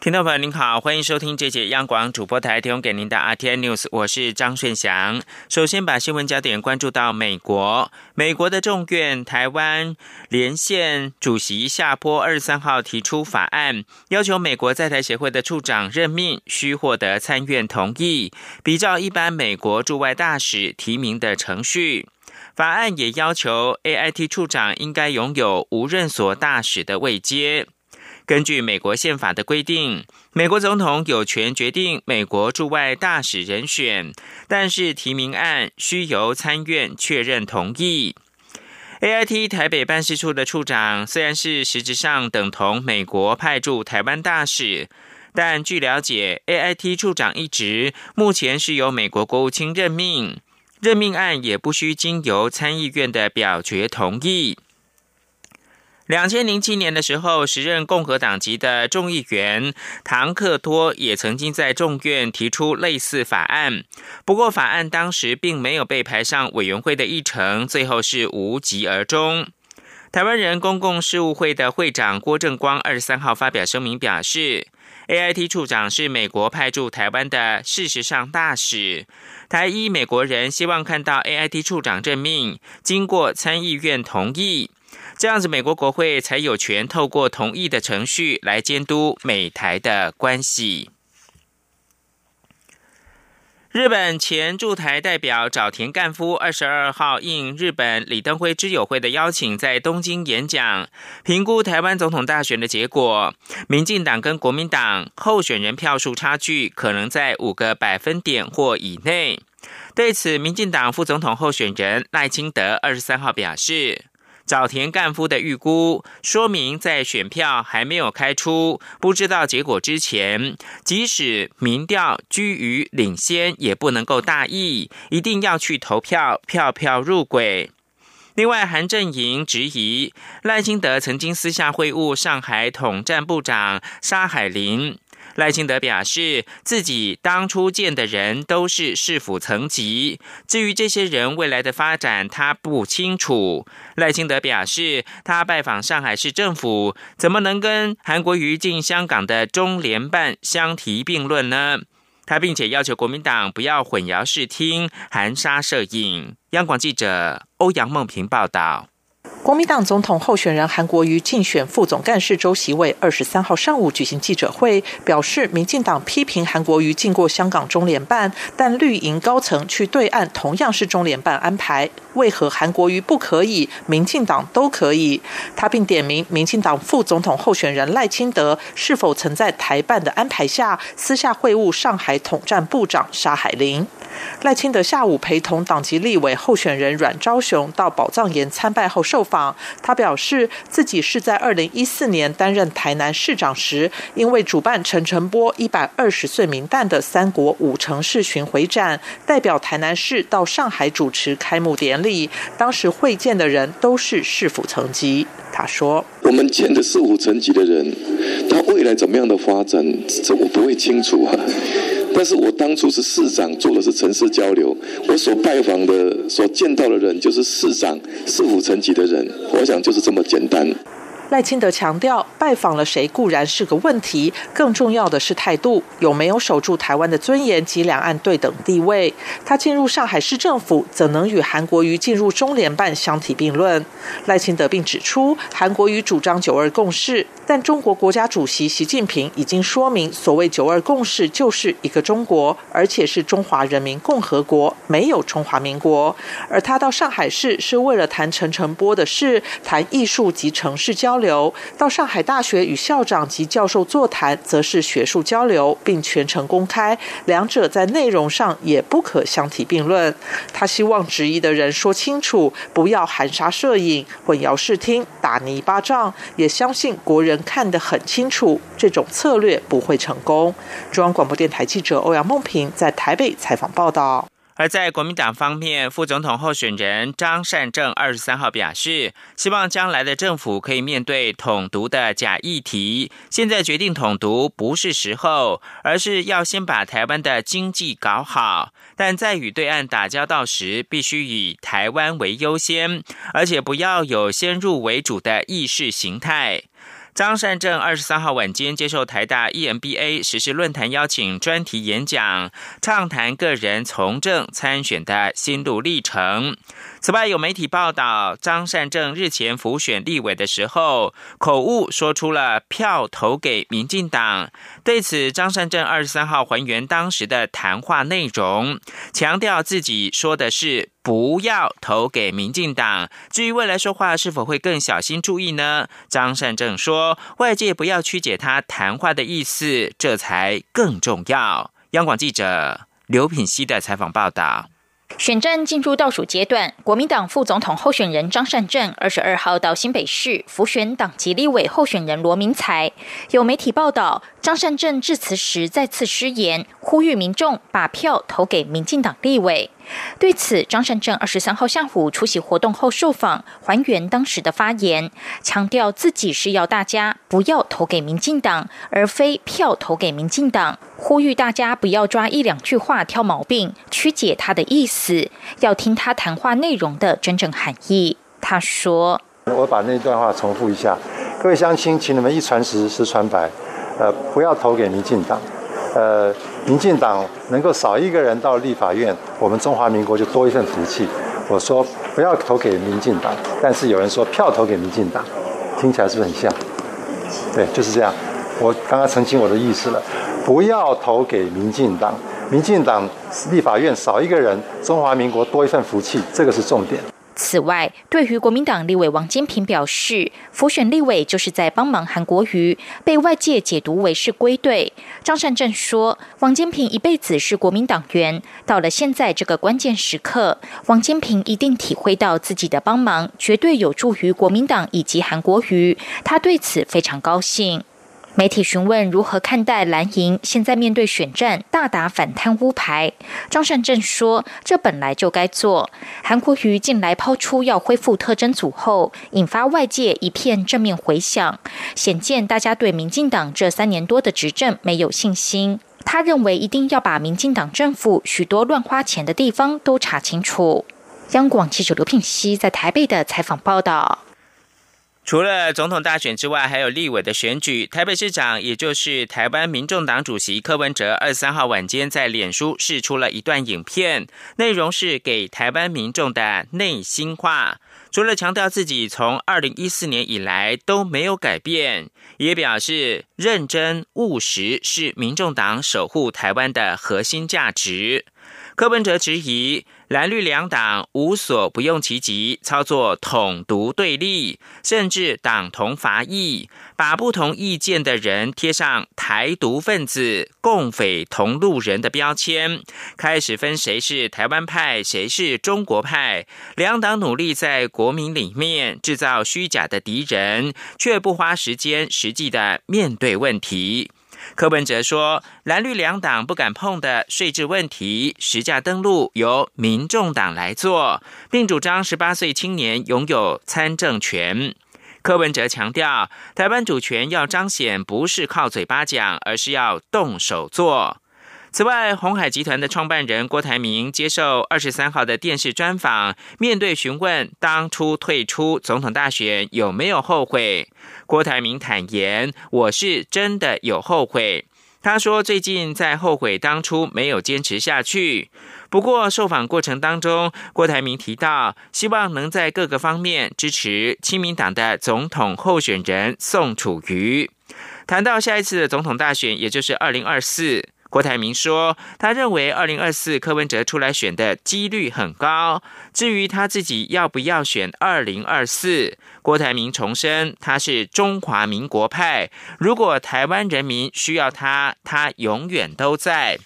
听众朋友您好，欢迎收听这节央广主播台提供给您的 RTN News，我是张顺祥。首先把新闻焦点关注到美国，美国的众院台湾连线主席夏波二十三号提出法案，要求美国在台协会的处长任命需获得参院同意，比照一般美国驻外大使提名的程序。法案也要求 AIT 处长应该拥有无任所大使的位阶。根据美国宪法的规定，美国总统有权决定美国驻外大使人选，但是提名案需由参院确认同意。AIT 台北办事处的处长虽然是实质上等同美国派驻台湾大使，但据了解，AIT 处长一职目前是由美国国务卿任命，任命案也不需经由参议院的表决同意。两千零七年的时候，时任共和党籍的众议员唐克多也曾经在众院提出类似法案，不过法案当时并没有被排上委员会的议程，最后是无疾而终。台湾人公共事务会的会长郭正光二十三号发表声明表示，AIT 处长是美国派驻台湾的事实上大使，台一美国人希望看到 AIT 处长任命经过参议院同意。这样子，美国国会才有权透过同意的程序来监督美台的关系。日本前驻台代表沼田干夫二十二号应日本李登辉知友会的邀请，在东京演讲，评估台湾总统大选的结果。民进党跟国民党候选人票数差距可能在五个百分点或以内。对此，民进党副总统候选人赖清德二十三号表示。早田干夫的预估说明，在选票还没有开出、不知道结果之前，即使民调居于领先，也不能够大意，一定要去投票，票票入轨。另外，韩正营质疑赖清德曾经私下会晤上海统战部长沙海林。赖清德表示，自己当初见的人都是市府层级，至于这些人未来的发展，他不清楚。赖清德表示，他拜访上海市政府，怎么能跟韩国瑜进香港的中联办相提并论呢？他并且要求国民党不要混淆视听、含沙射影。央广记者欧阳梦平报道。国民党总统候选人韩国瑜竞选副总干事周习伟二十三号上午举行记者会，表示民进党批评韩国瑜进过香港中联办，但绿营高层去对岸同样是中联办安排，为何韩国瑜不可以，民进党都可以？他并点名民进党副总统候选人赖清德是否曾在台办的安排下私下会晤上海统战部长沙海林。赖清德下午陪同党籍立委候选人阮昭雄到宝藏岩参拜后受访，他表示自己是在二零一四年担任台南市长时，因为主办陈澄波一百二十岁名旦的三国五城市巡回展，代表台南市到上海主持开幕典礼，当时会见的人都是市府层级。他说：“我们见的市府层级的人，他未来怎么样的发展，这我不会清楚啊。”但是我当初是市长，做的是城市交流，我所拜访的、所见到的人，就是市长、市府层级的人，我想就是这么简单。赖清德强调，拜访了谁固然是个问题，更重要的是态度，有没有守住台湾的尊严及两岸对等地位。他进入上海市政府，怎能与韩国瑜进入中联办相提并论？赖清德并指出，韩国瑜主张九二共识。但中国国家主席习近平已经说明，所谓“九二共识”就是一个中国，而且是中华人民共和国，没有中华民国。而他到上海市是为了谈陈诚波的事，谈艺术及城市交流；到上海大学与校长及教授座谈，则是学术交流，并全程公开，两者在内容上也不可相提并论。他希望质疑的人说清楚，不要含沙射影、混淆视听、打泥巴仗，也相信国人。看得很清楚，这种策略不会成功。中央广播电台记者欧阳梦平在台北采访报道。而在国民党方面，副总统候选人张善政二十三号表示，希望将来的政府可以面对统独的假议题。现在决定统独不是时候，而是要先把台湾的经济搞好。但在与对岸打交道时，必须以台湾为优先，而且不要有先入为主的意识形态。张善政二十三号晚间接受台大 EMBA 实施论坛邀请专题演讲，畅谈个人从政参选的心路历程。此外，有媒体报道，张善政日前辅选立委的时候，口误说出了票投给民进党。对此，张善政二十三号还原当时的谈话内容，强调自己说的是不要投给民进党。至于未来说话是否会更小心注意呢？张善政说，外界不要曲解他谈话的意思，这才更重要。央广记者刘品熙的采访报道。选战进入倒数阶段，国民党副总统候选人张善政二十二号到新北市辅选党籍立委候选人罗明才。有媒体报道，张善政致辞时再次失言，呼吁民众把票投给民进党立委。对此，张善政二十三号下午出席活动后受访，还原当时的发言，强调自己是要大家不要投给民进党，而非票投给民进党。呼吁大家不要抓一两句话挑毛病，曲解他的意思，要听他谈话内容的真正含义。他说：“我把那段话重复一下，各位乡亲，请你们一传十，十传百，呃，不要投给民进党。”呃，民进党能够少一个人到立法院，我们中华民国就多一份福气。我说不要投给民进党，但是有人说票投给民进党，听起来是不是很像？对，就是这样。我刚刚澄清我的意思了，不要投给民进党，民进党立法院少一个人，中华民国多一份福气，这个是重点。此外，对于国民党立委王金平表示，辅选立委就是在帮忙韩国瑜，被外界解读为是归队。张善政说，王金平一辈子是国民党员，到了现在这个关键时刻，王金平一定体会到自己的帮忙绝对有助于国民党以及韩国瑜，他对此非常高兴。媒体询问如何看待蓝营现在面对选战大打反贪污牌，张善政说：“这本来就该做。”韩国瑜近来抛出要恢复特征组后，引发外界一片正面回响，显见大家对民进党这三年多的执政没有信心。他认为一定要把民进党政府许多乱花钱的地方都查清楚。央广记者刘聘熙在台北的采访报道。除了总统大选之外，还有立委的选举。台北市长，也就是台湾民众党主席柯文哲，二十三号晚间在脸书释出了一段影片，内容是给台湾民众的内心话。除了强调自己从二零一四年以来都没有改变，也表示认真务实是民众党守护台湾的核心价值。柯文哲质疑。蓝绿两党无所不用其极，操作统独对立，甚至党同伐异，把不同意见的人贴上台独分子、共匪同路人的标签，开始分谁是台湾派，谁是中国派。两党努力在国民里面制造虚假的敌人，却不花时间实际的面对问题。柯文哲说：“蓝绿两党不敢碰的税制问题，实价登录由民众党来做，并主张十八岁青年拥有参政权。”柯文哲强调，台湾主权要彰显，不是靠嘴巴讲，而是要动手做。此外，红海集团的创办人郭台铭接受二十三号的电视专访，面对询问当初退出总统大选有没有后悔，郭台铭坦言：“我是真的有后悔。”他说：“最近在后悔当初没有坚持下去。”不过，受访过程当中，郭台铭提到，希望能在各个方面支持亲民党的总统候选人宋楚瑜。谈到下一次的总统大选，也就是二零二四。郭台铭说：“他认为二零二四柯文哲出来选的几率很高。至于他自己要不要选二零二四，郭台铭重申他是中华民国派。如果台湾人民需要他，他永远都在。”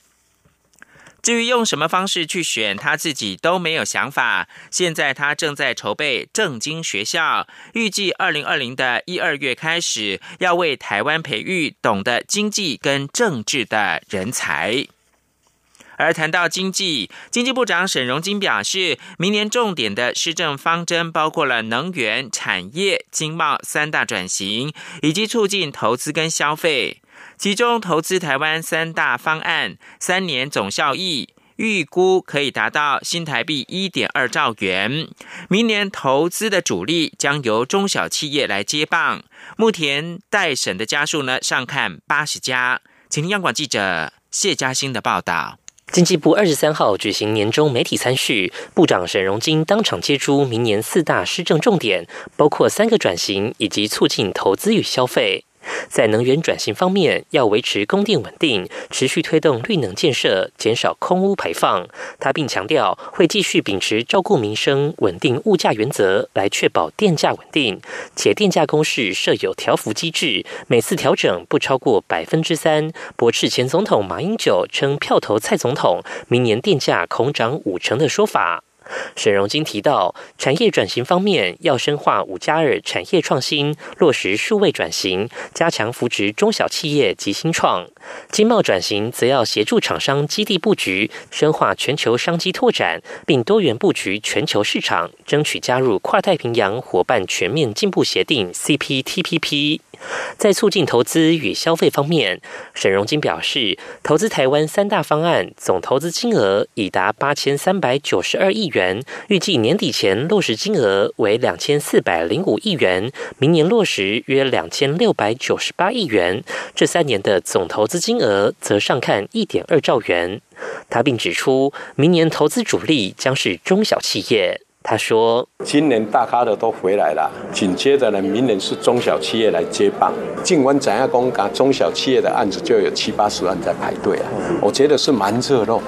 至于用什么方式去选，他自己都没有想法。现在他正在筹备正经学校，预计二零二零的一二月开始，要为台湾培育懂得经济跟政治的人才。而谈到经济，经济部长沈荣金表示，明年重点的施政方针包括了能源、产业、经贸三大转型，以及促进投资跟消费。其中，投资台湾三大方案，三年总效益预估可以达到新台币一点二兆元。明年投资的主力将由中小企业来接棒。目前待审的家数呢，上看八十家。请听央广记者谢嘉欣的报道。经济部二十三号举行年终媒体参叙，部长沈荣金当场接出明年四大施政重点，包括三个转型以及促进投资与消费。在能源转型方面，要维持供电稳定，持续推动绿能建设，减少空污排放。他并强调，会继续秉持照顾民生、稳定物价原则，来确保电价稳定。且电价公式设有调幅机制，每次调整不超过百分之三。驳斥前总统马英九称票投蔡总统，明年电价恐涨五成的说法。沈荣金提到，产业转型方面要深化五加二产业创新，落实数位转型，加强扶植中小企业及新创；经贸转型则要协助厂商基地布局，深化全球商机拓展，并多元布局全球市场，争取加入跨太平洋伙伴全面进步协定 （CPTPP）。在促进投资与消费方面，沈荣金表示，投资台湾三大方案总投资金额已达八千三百九十二亿元，预计年底前落实金额为两千四百零五亿元，明年落实约两千六百九十八亿元。这三年的总投资金额则上看一点二兆元。他并指出，明年投资主力将是中小企业。他说：“今年大咖的都回来了，紧接着呢，明年是中小企业来接棒。尽管怎样公讲，中小企业的案子就有七八十万在排队啊，我觉得是蛮热络。”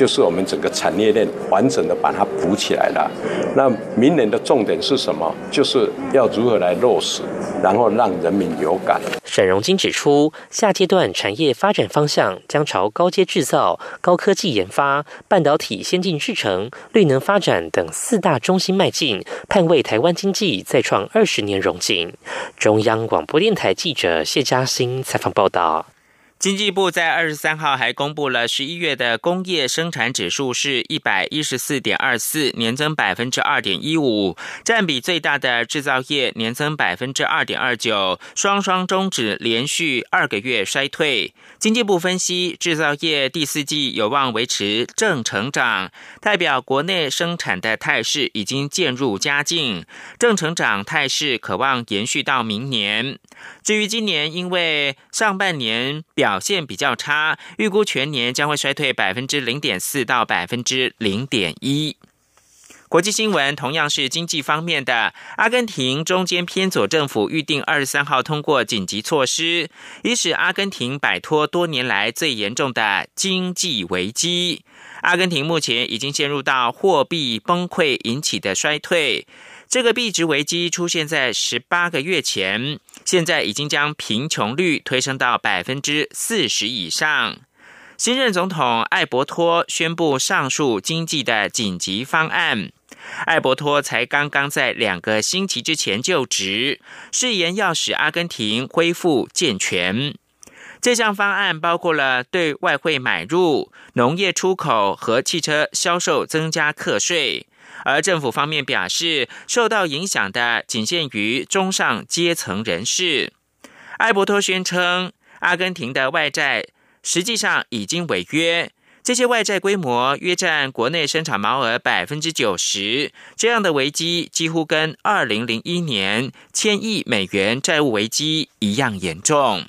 就是我们整个产业链完整的把它补起来了。那明年的重点是什么？就是要如何来落实，然后让人民有感。沈荣金指出，下阶段产业发展方向将朝高阶制造、高科技研发、半导体先进制程、绿能发展等四大中心迈进，盼为台湾经济再创二十年荣景。中央广播电台记者谢嘉欣采访报道。经济部在二十三号还公布了十一月的工业生产指数是一百一十四点二四，年增百分之二点一五，占比最大的制造业年增百分之二点二九，双双终止连续二个月衰退。经济部分析，制造业第四季有望维持正成长，代表国内生产的态势已经渐入佳境，正成长态势可望延续到明年。至于今年，因为上半年表现比较差，预估全年将会衰退百分之零点四到百分之零点一。国际新闻同样是经济方面的，阿根廷中间偏左政府预定二十三号通过紧急措施，以使阿根廷摆脱多年来最严重的经济危机。阿根廷目前已经陷入到货币崩溃引起的衰退。这个币值危机出现在十八个月前，现在已经将贫穷率推升到百分之四十以上。新任总统艾伯托宣布上述经济的紧急方案。艾伯托才刚刚在两个星期之前就职，誓言要使阿根廷恢复健全。这项方案包括了对外汇买入、农业出口和汽车销售增加课税。而政府方面表示，受到影响的仅限于中上阶层人士。埃伯托宣称，阿根廷的外债实际上已经违约，这些外债规模约占国内生产毛额百分之九十。这样的危机几乎跟二零零一年千亿美元债务危机一样严重。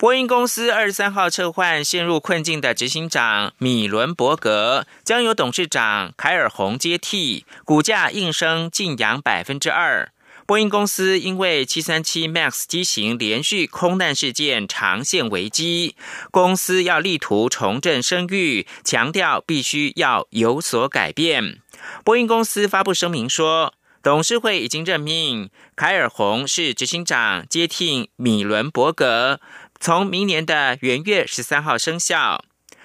波音公司二十三号撤换陷入困境的执行长米伦伯格，将由董事长凯尔洪接替，股价应声晋扬百分之二。波音公司因为七三七 MAX 机型连续空难事件长线危机，公司要力图重振声誉，强调必须要有所改变。波音公司发布声明说，董事会已经任命凯尔洪是执行长，接替米伦伯格。从明年的元月十三号生效。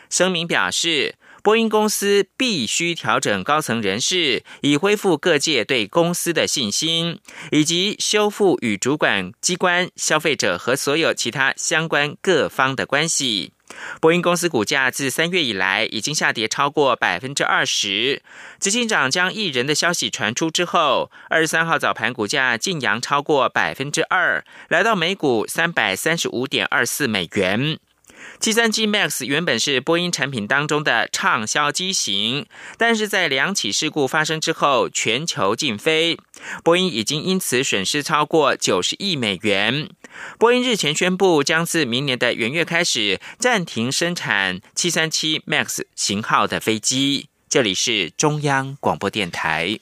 声明表示，波音公司必须调整高层人事，以恢复各界对公司的信心，以及修复与主管机关、消费者和所有其他相关各方的关系。波音公司股价自三月以来已经下跌超过百分之二十。执行长将艺人的消息传出之后，二十三号早盘股价竟扬超过百分之二，来到每股三百三十五点二四美元。七三七 MAX 原本是波音产品当中的畅销机型，但是在两起事故发生之后，全球禁飞，波音已经因此损失超过九十亿美元。波音日前宣布，将自明年的元月开始暂停生产七三七 MAX 型号的飞机。这里是中央广播电台。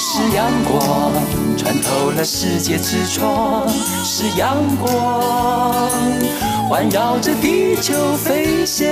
是阳光穿透了世界之窗，是阳光环绕着地球飞翔。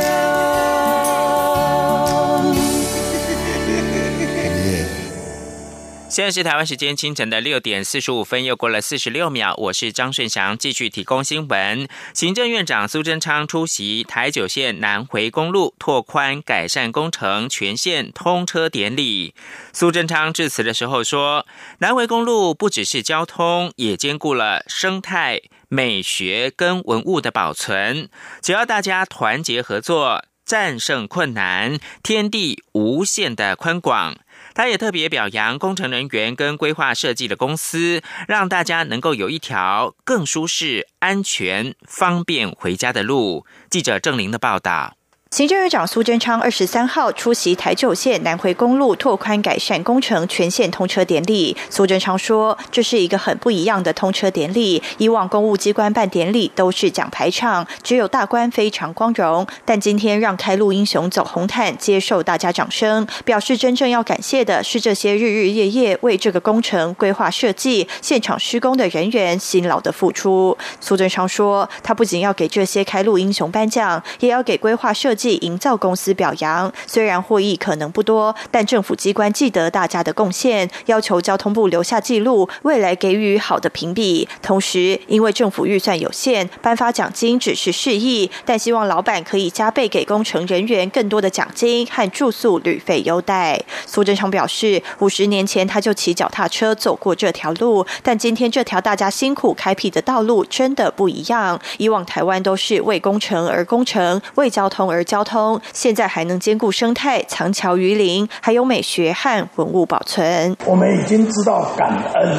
现在是台湾时间清晨的六点四十五分，又过了四十六秒。我是张顺祥，继续提供新闻。行政院长苏贞昌出席台九线南回公路拓宽改善工程全线通车典礼。苏贞昌致辞的时候说：“南回公路不只是交通，也兼顾了生态、美学跟文物的保存。只要大家团结合作，战胜困难，天地无限的宽广。”他也特别表扬工程人员跟规划设计的公司，让大家能够有一条更舒适、安全、方便回家的路。记者郑玲的报道。行政院长苏贞昌二十三号出席台九线南回公路拓宽改善工程全线通车典礼。苏贞昌说：“这是一个很不一样的通车典礼。以往公务机关办典礼都是讲排场，只有大官非常光荣。但今天让开路英雄走红毯，接受大家掌声，表示真正要感谢的是这些日日夜夜为这个工程规划设计、现场施工的人员辛劳的付出。”苏贞昌说：“他不仅要给这些开路英雄颁奖，也要给规划设计。”营造公司表扬，虽然获益可能不多，但政府机关记得大家的贡献，要求交通部留下记录，未来给予好的评比。同时，因为政府预算有限，颁发奖金只是示意，但希望老板可以加倍给工程人员更多的奖金和住宿旅费优待。苏贞昌表示，五十年前他就骑脚踏车走过这条路，但今天这条大家辛苦开辟的道路真的不一样。以往台湾都是为工程而工程，为交通而交。通现在还能兼顾生态、藏桥于林，还有美学和文物保存。我们已经知道感恩，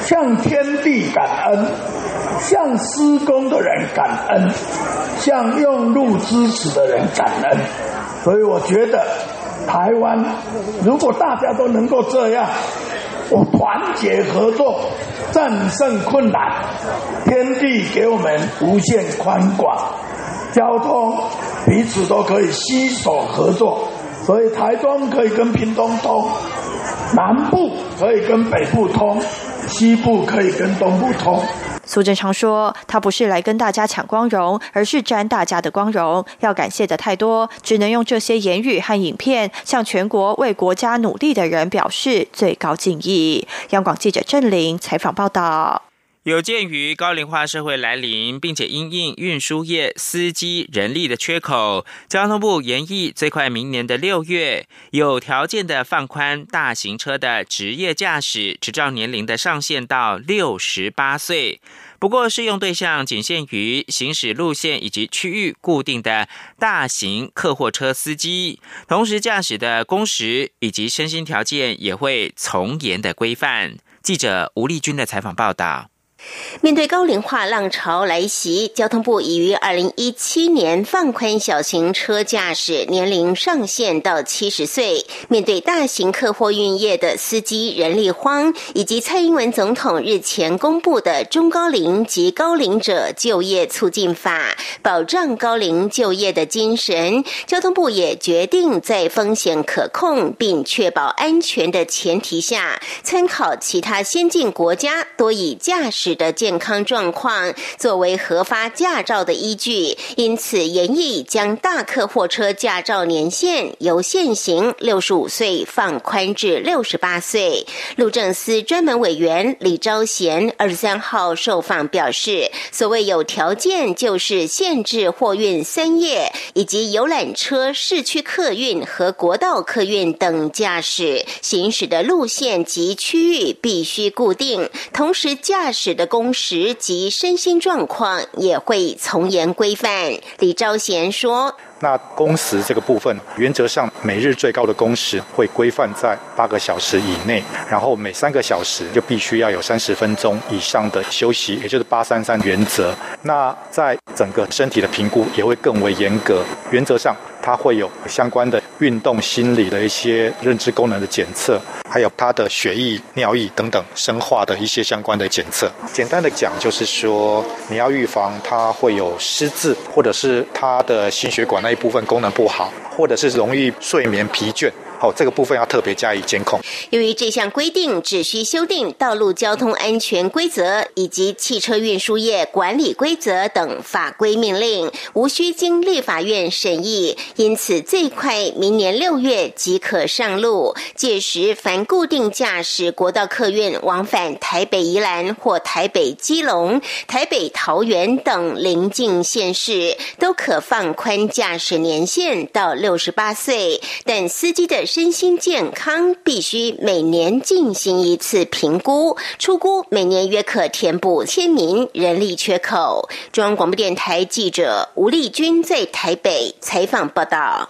向天地感恩，向施工的人感恩，向用路支持的人感恩。所以我觉得，台湾如果大家都能够这样，我团结合作，战胜困难，天地给我们无限宽广。交通彼此都可以携手合作，所以台中可以跟屏东通，南部可以跟北部通，西部可以跟东部通。苏贞昌说：“他不是来跟大家抢光荣，而是沾大家的光荣。要感谢的太多，只能用这些言语和影片，向全国为国家努力的人表示最高敬意。”央广记者郑玲采访报道。有鉴于高龄化社会来临，并且因应运输业司机人力的缺口，交通部研议最快明年的六月，有条件的放宽大型车的职业驾驶执照年龄的上限到六十八岁。不过，适用对象仅限于行驶路线以及区域固定的大型客货车司机，同时驾驶的工时以及身心条件也会从严的规范。记者吴丽君的采访报道。面对高龄化浪潮来袭，交通部已于二零一七年放宽小型车驾驶年龄上限到七十岁。面对大型客货运业的司机人力荒，以及蔡英文总统日前公布的中高龄及高龄者就业促进法，保障高龄就业的精神，交通部也决定在风险可控并确保安全的前提下，参考其他先进国家多以驾驶。驶的健康状况作为核发驾照的依据，因此严议将大客货车驾照年限由现行六十五岁放宽至六十八岁。路政司专门委员李昭贤二十三号受访表示，所谓有条件，就是限制货运三业以及游览车、市区客运和国道客运等驾驶行驶的路线及区域必须固定，同时驾驶的工时及身心状况也会从严规范。李昭贤说。那工时这个部分，原则上每日最高的工时会规范在八个小时以内，然后每三个小时就必须要有三十分钟以上的休息，也就是八三三原则。那在整个身体的评估也会更为严格，原则上它会有相关的运动、心理的一些认知功能的检测，还有它的血液、尿液等等生化的一些相关的检测。简单的讲，就是说你要预防它会有失智，或者是它的心血管。那一部分功能不好，或者是容易睡眠疲倦。好，这个部分要特别加以监控。由于这项规定只需修订《道路交通安全规则》以及《汽车运输业管理规则》等法规命令，无需经立法院审议，因此最快明年六月即可上路。届时，凡固定驾驶国道客运往返台北宜兰或台北基隆、台北桃园等邻近县市，都可放宽驾驶年限到六十八岁，但司机的。身心健康必须每年进行一次评估，出估每年约可填补千名人力缺口。中央广播电台记者吴丽君在台北采访报道。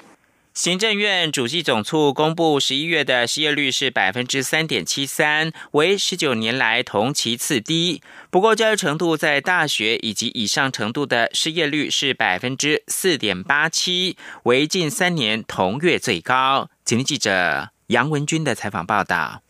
行政院主计总处公布十一月的失业率是百分之三点七三，为十九年来同期次低。不过，教育程度在大学以及以上程度的失业率是百分之四点八七，为近三年同月最高。请听记者杨文军的采访报道。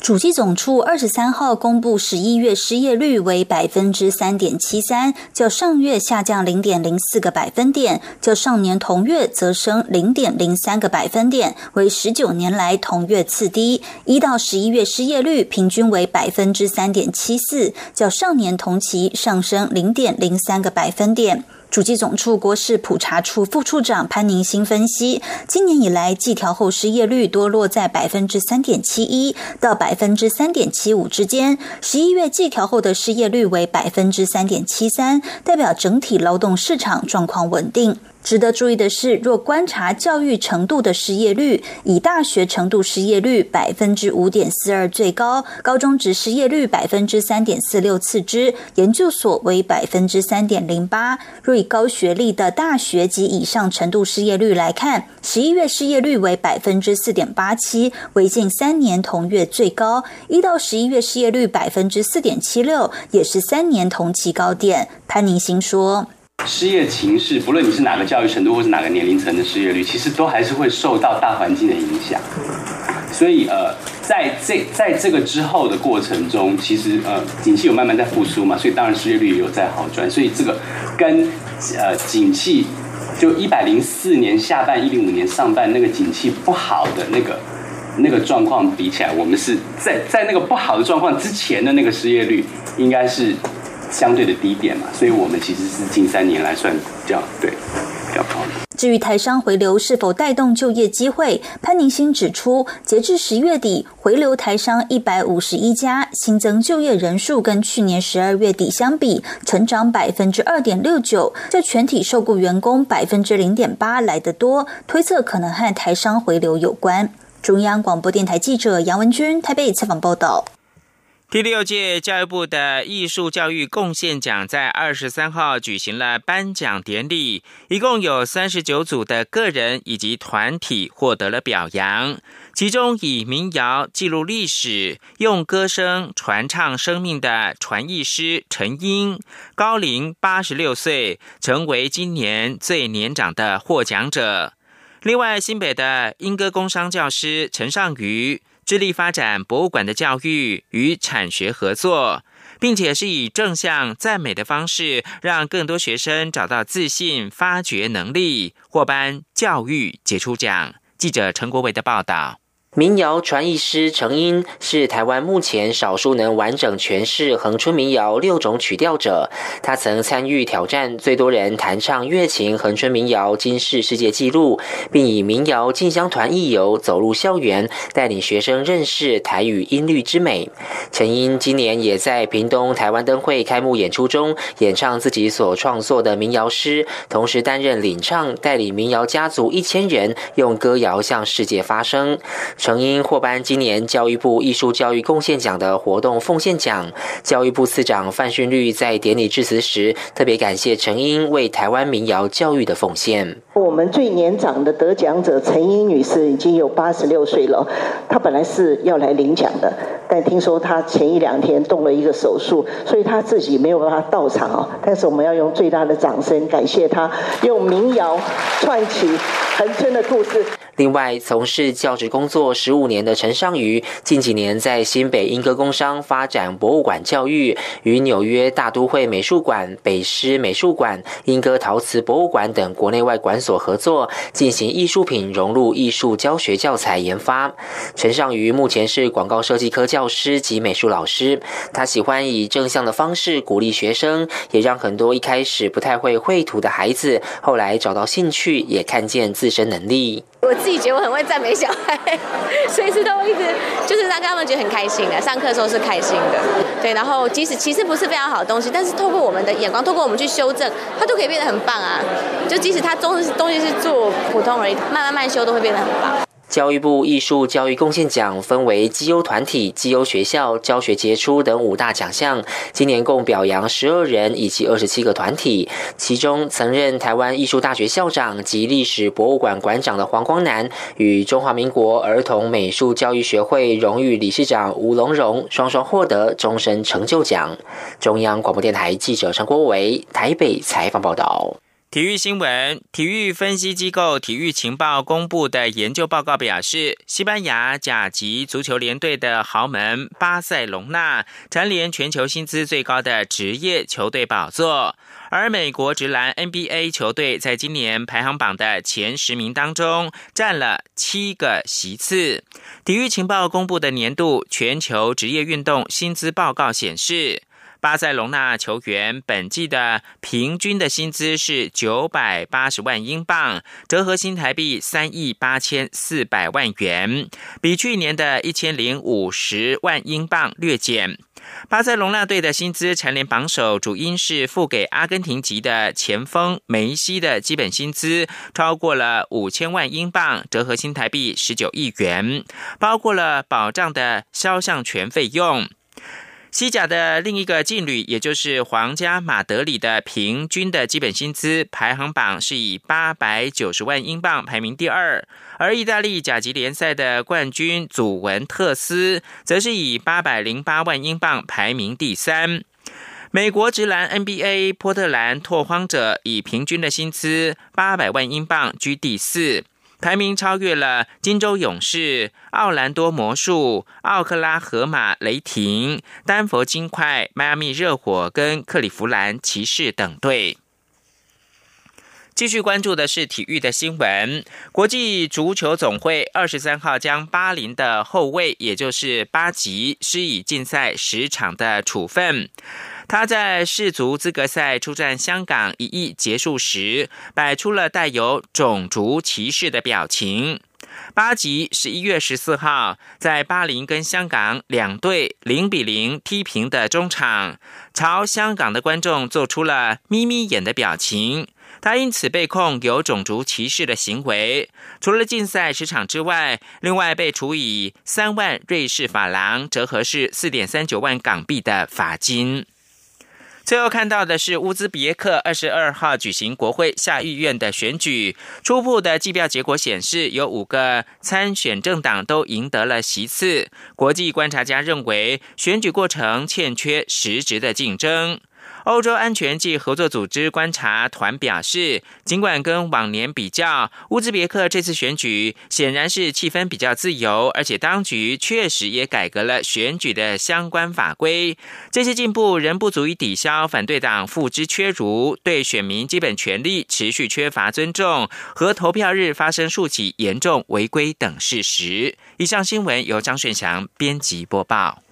主计总处二十三号公布十一月失业率为百分之三点七三，较上月下降零点零四个百分点，较上年同月则升零点零三个百分点，为十九年来同月次低。一到十一月失业率平均为百分之三点七四，较上年同期上升零点零三个百分点。主机总处国事普查处副处长潘宁新分析，今年以来计调后失业率多落在百分之三点七一到百分之三点七五之间，十一月计调后的失业率为百分之三点七三，代表整体劳动市场状况稳定。值得注意的是，若观察教育程度的失业率，以大学程度失业率百分之五点四二最高，高中职失业率百分之三点四六次之，研究所为百分之三点零八。若以高学历的大学及以上程度失业率来看，十一月失业率为百分之四点八七，为近三年同月最高；一到十一月失业率百分之四点七六，也是三年同期高点。潘宁新说。失业情势，不论你是哪个教育程度或是哪个年龄层的失业率，其实都还是会受到大环境的影响。所以呃，在这在这个之后的过程中，其实呃，景气有慢慢在复苏嘛，所以当然失业率也有在好转。所以这个跟呃景气就一百零四年下半一零五年上半那个景气不好的那个那个状况比起来，我们是在在那个不好的状况之前的那个失业率应该是。相对的低点嘛，所以我们其实是近三年来算比较对比较高的。至于台商回流是否带动就业机会，潘宁新指出，截至十月底，回流台商一百五十一家，新增就业人数跟去年十二月底相比，成长百分之二点六九，这全体受雇员工百分之零点八来得多，推测可能和台商回流有关。中央广播电台记者杨文君台北采访报道。第六届教育部的艺术教育贡献奖在二十三号举行了颁奖典礼，一共有三十九组的个人以及团体获得了表扬。其中以民谣记录历史、用歌声传唱生命的传艺师陈英，高龄八十六岁，成为今年最年长的获奖者。另外，新北的英歌工商教师陈尚瑜。致力发展博物馆的教育与产学合作，并且是以正向赞美的方式，让更多学生找到自信、发掘能力，获颁教育杰出奖。记者陈国伟的报道。民谣传译师程英是台湾目前少数能完整诠释恒春民谣六种曲调者。他曾参与挑战最多人弹唱乐琴恒春民谣金世世界纪录，并以民谣进香团义游走入校园，带领学生认识台语音律之美。程英今年也在屏东台湾灯会开幕演出中演唱自己所创作的民谣诗，同时担任领唱，带领民谣家族一千人用歌谣向世界发声。成英获颁今年教育部艺术教育贡献奖的活动奉献奖。教育部次长范训律在典礼致辞时，特别感谢陈英为台湾民谣教育的奉献。我们最年长的得奖者陈英女士已经有八十六岁了，她本来是要来领奖的，但听说她前一两天动了一个手术，所以她自己没有办法到场哦。但是我们要用最大的掌声感谢她，用民谣串起恒春的故事。另外，从事教职工作十五年的陈尚瑜，近几年在新北英歌工商发展博物馆教育，与纽约大都会美术馆、北师美术馆、英歌陶瓷博物馆等国内外馆所合作，进行艺术品融入艺术教学教材研发。陈尚瑜目前是广告设计科教师及美术老师，他喜欢以正向的方式鼓励学生，也让很多一开始不太会绘图的孩子，后来找到兴趣，也看见自身能力。我自己觉得我很会赞美小孩，随时都一直就是让他们觉得很开心的。上课的时候是开心的，对。然后即使其实不是非常好的东西，但是透过我们的眼光，透过我们去修正，它都可以变得很棒啊。就即使它东东西是做普通而已，慢慢慢修都会变得很棒。教育部艺术教育贡献奖分为绩优团体、绩优学校、教学杰出等五大奖项。今年共表扬十二人以及二十七个团体。其中，曾任台湾艺术大学校长及历史博物馆馆长的黄光南，与中华民国儿童美术教育学会荣誉理事长吴龙荣双双获得终身成就奖。中央广播电台记者陈国维台北采访报道。体育新闻：体育分析机构体育情报公布的研究报告表示，西班牙甲级足球联队的豪门巴塞隆纳蝉联全球薪资最高的职业球队宝座，而美国职篮 NBA 球队在今年排行榜的前十名当中占了七个席次。体育情报公布的年度全球职业运动薪资报告显示。巴塞隆纳球员本季的平均的薪资是九百八十万英镑，折合新台币三亿八千四百万元，比去年的一千零五十万英镑略减。巴塞隆纳队的薪资蝉联榜首，主因是付给阿根廷籍的前锋梅西的基本薪资超过了五千万英镑，折合新台币十九亿元，包括了保障的肖像权费用。西甲的另一个劲旅，也就是皇家马德里的平均的基本薪资排行榜是以八百九十万英镑排名第二，而意大利甲级联赛的冠军祖文特斯则是以八百零八万英镑排名第三。美国职篮 NBA 波特兰拓荒者以平均的薪资八百万英镑居第四。排名超越了金州勇士、奥兰多魔术、奥克拉荷马雷霆、丹佛金块、迈阿密热火跟克利夫兰骑士等队。继续关注的是体育的新闻。国际足球总会二十三号将巴林的后卫，也就是巴吉，施以禁赛十场的处分。他在世足资格赛出战香港一役结束时，摆出了带有种族歧视的表情。巴吉十一月十四号在巴林跟香港两队零比零踢平的中场，朝香港的观众做出了眯眯眼的表情。他因此被控有种族歧视的行为，除了禁赛十场之外，另外被处以三万瑞士法郎（折合是四点三九万港币）的罚金。最后看到的是乌兹别克二十二号举行国会下议院的选举，初步的计票结果显示，有五个参选政党都赢得了席次。国际观察家认为，选举过程欠缺实质的竞争。欧洲安全及合作组织观察团表示，尽管跟往年比较，乌兹别克这次选举显然是气氛比较自由，而且当局确实也改革了选举的相关法规。这些进步仍不足以抵消反对党付之阙如、对选民基本权利持续缺乏尊重和投票日发生数起严重违规等事实。以上新闻由张顺祥编辑播报。